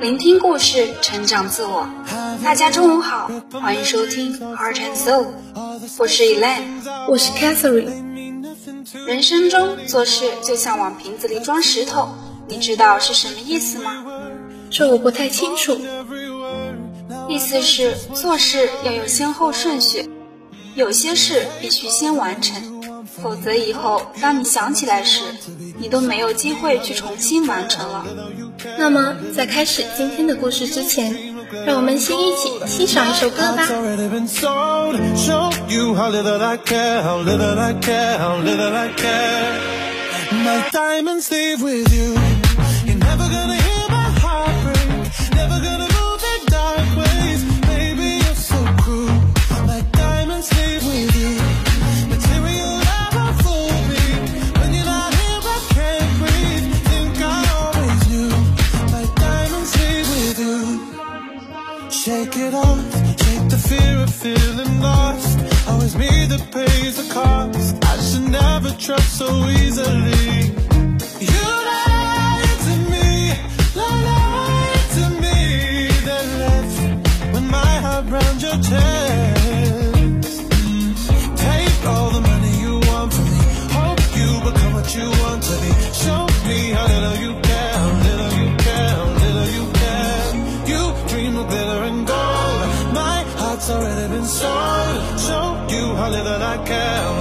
聆听故事，成长自我。大家中午好，欢迎收听 Heart and Soul，我是 Elaine，我是 Catherine。人生中做事就像往瓶子里装石头，你知道是什么意思吗？这我不太清楚。意思是做事要有先后顺序，有些事必须先完成，否则以后当你想起来时，你都没有机会去重新完成了。那么，在开始今天的故事之前，让我们先一起欣赏一首歌吧。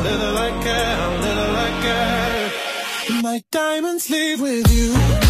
Little little. My diamonds leave with you.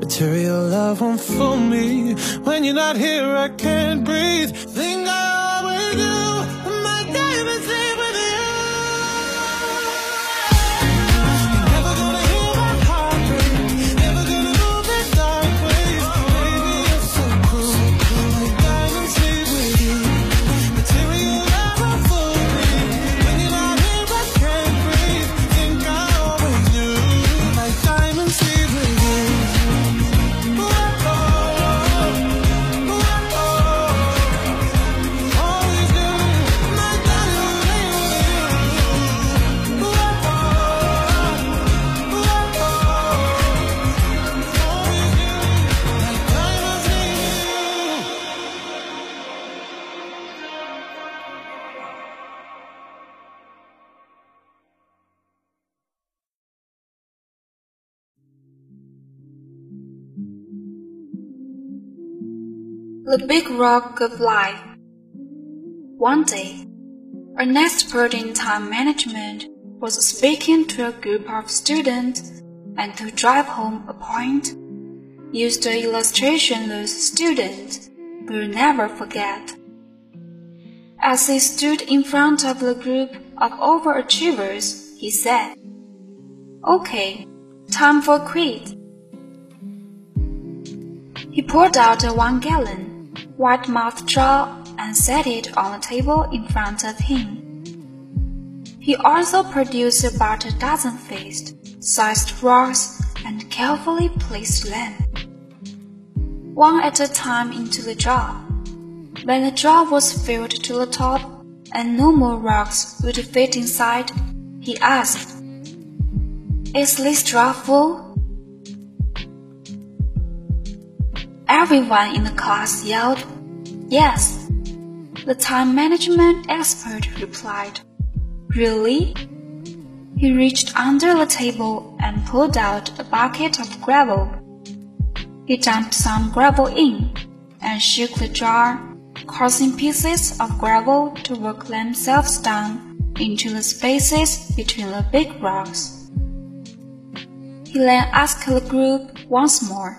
Material love won't fool me. When you're not here, I can't breathe. Think I The Big Rock of Life. One day, an expert in time management was speaking to a group of students, and to drive home a point, used an illustration those students will never forget. As he stood in front of the group of overachievers, he said, Okay, time for a quiz. He poured out a one gallon white mouth jar and set it on the table in front of him. He also produced about a dozen fist-sized rocks and carefully placed them, one at a time into the jar. When the jar was filled to the top and no more rocks would fit inside, he asked, Is this jar full? Everyone in the class yelled, Yes. The time management expert replied, Really? He reached under the table and pulled out a bucket of gravel. He dumped some gravel in and shook the jar, causing pieces of gravel to work themselves down into the spaces between the big rocks. He then asked the group once more,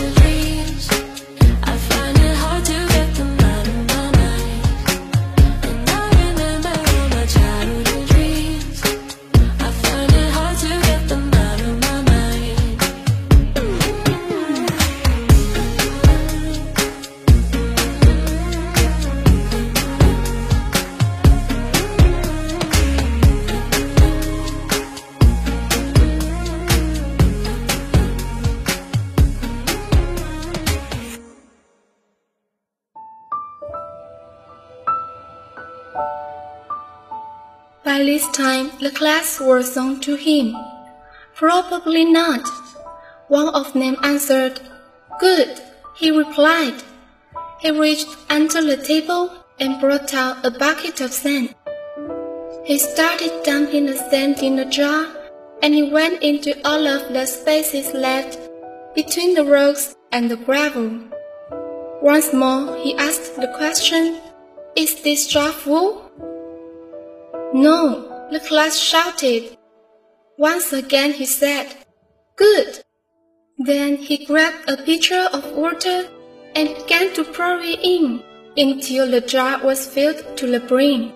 full? This time, the class were sung to him. Probably not. One of them answered. Good, he replied. He reached under the table and brought out a bucket of sand. He started dumping the sand in the jar, and he went into all of the spaces left between the rocks and the gravel. Once more, he asked the question, Is this jar full? No, the class shouted. Once again he said, Good. Then he grabbed a pitcher of water and began to pour it in until the jar was filled to the brim.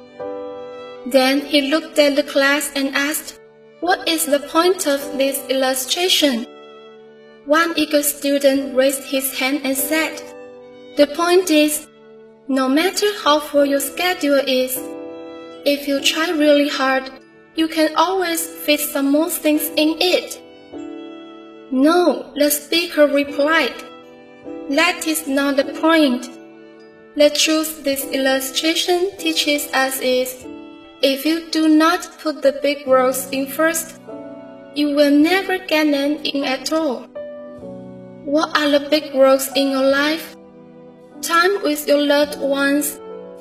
Then he looked at the class and asked, What is the point of this illustration? One eager student raised his hand and said, The point is, no matter how full your schedule is, if you try really hard, you can always fit some more things in it. No, the speaker replied. That is not the point. The truth this illustration teaches us is, if you do not put the big roles in first, you will never get them in at all. What are the big roles in your life? Time with your loved ones,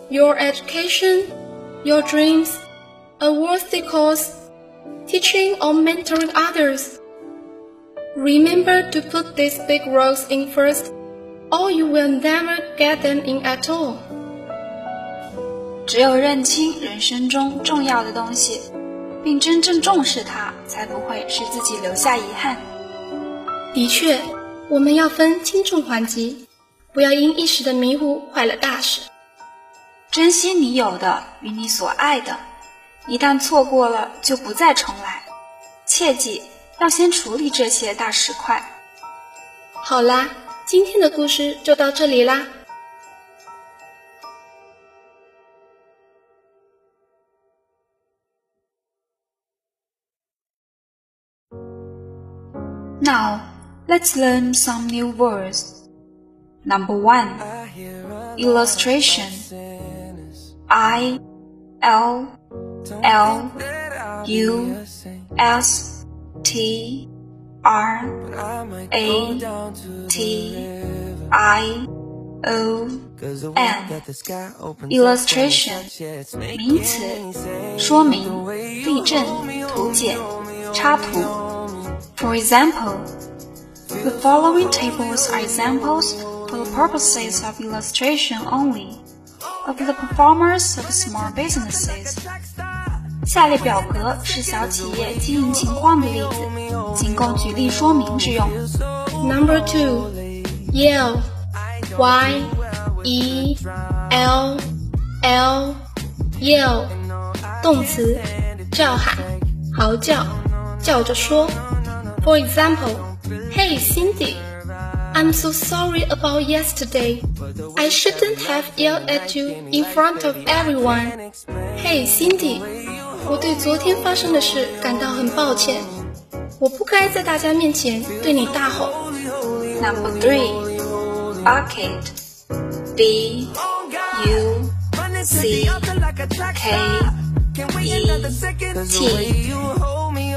your education, your dreams, a worthy cause, teaching or mentoring others. Remember to put these big roles in first, or you will never get them in at all. 只有认清人生中重要的东西，并真正重视它，才不会使自己留下遗憾。的确，我们要分轻重缓急，不要因一时的迷糊坏了大事。 珍惜你有的与你所爱的，一旦错过了就不再重来。切记要先处理这些大石块。好啦，今天的故事就到这里啦。Now, let's learn some new words. Number one, illustration. I L L U S T R A T I O N illustration 名词，说明、例证、图解、插图。For example, the following tables are examples for the purposes of illustration only of the performers of small businesses. 下列表格是小企业经营情况的例子，仅供举例说明之用。Number two, yell, y e l l, yell，动词，叫喊、嚎叫、叫着说。For example, Hey Cindy, I'm so sorry about yesterday. I shouldn't have yelled at you in front of everyone. Hey Cindy. 我对昨天发生的事感到很抱歉，我不该在大家面前对你大吼。Number three, bucket, B U C K E T,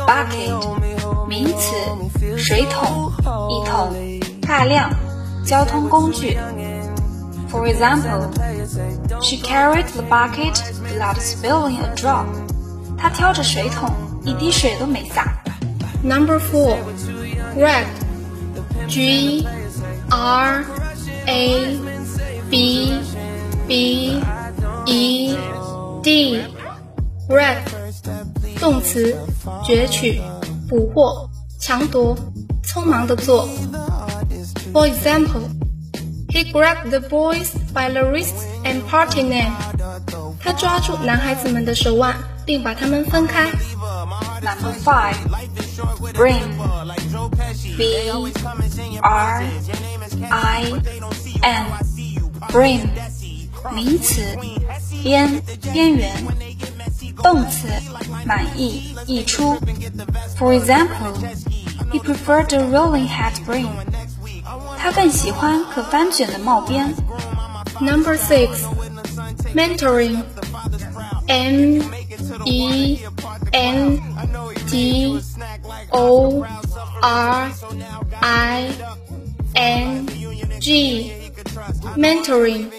bucket, 名词，水桶，一桶， 大量，交通工具。For example, she carried the bucket without spilling a drop. 她挑着水桶，一滴水都没洒。Number four, grab, G R A B B E D, grab，动词，攫取、捕获、抢夺、匆忙的做。For example, he grabbed the boys by the wrists and parted them. 他抓住男孩子们的手腕。并把它们分开。Number five, bring, B R I N, bring，名词，边边缘，动词，满意溢出。For example, he preferred a rolling hat brim. 他更喜欢可翻卷的帽边。Number six, mentoring, M E N D O R I N G mentoring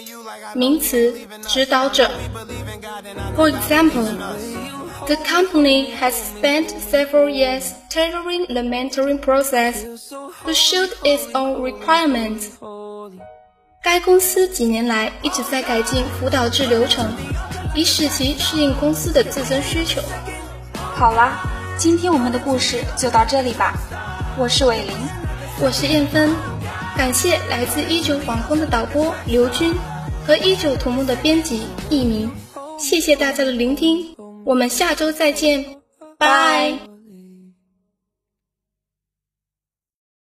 名词，指导者。For example, The company has spent several years tailoring the mentoring process to suit its own requirements. 该公司几年来一直在改进辅导制流程。以使其适应公司的自身需求。好啦，今天我们的故事就到这里吧。我是伟林，我是燕芬，感谢来自一九皇宫的导播刘军和一九图梦的编辑易明，谢谢大家的聆听，我们下周再见，拜。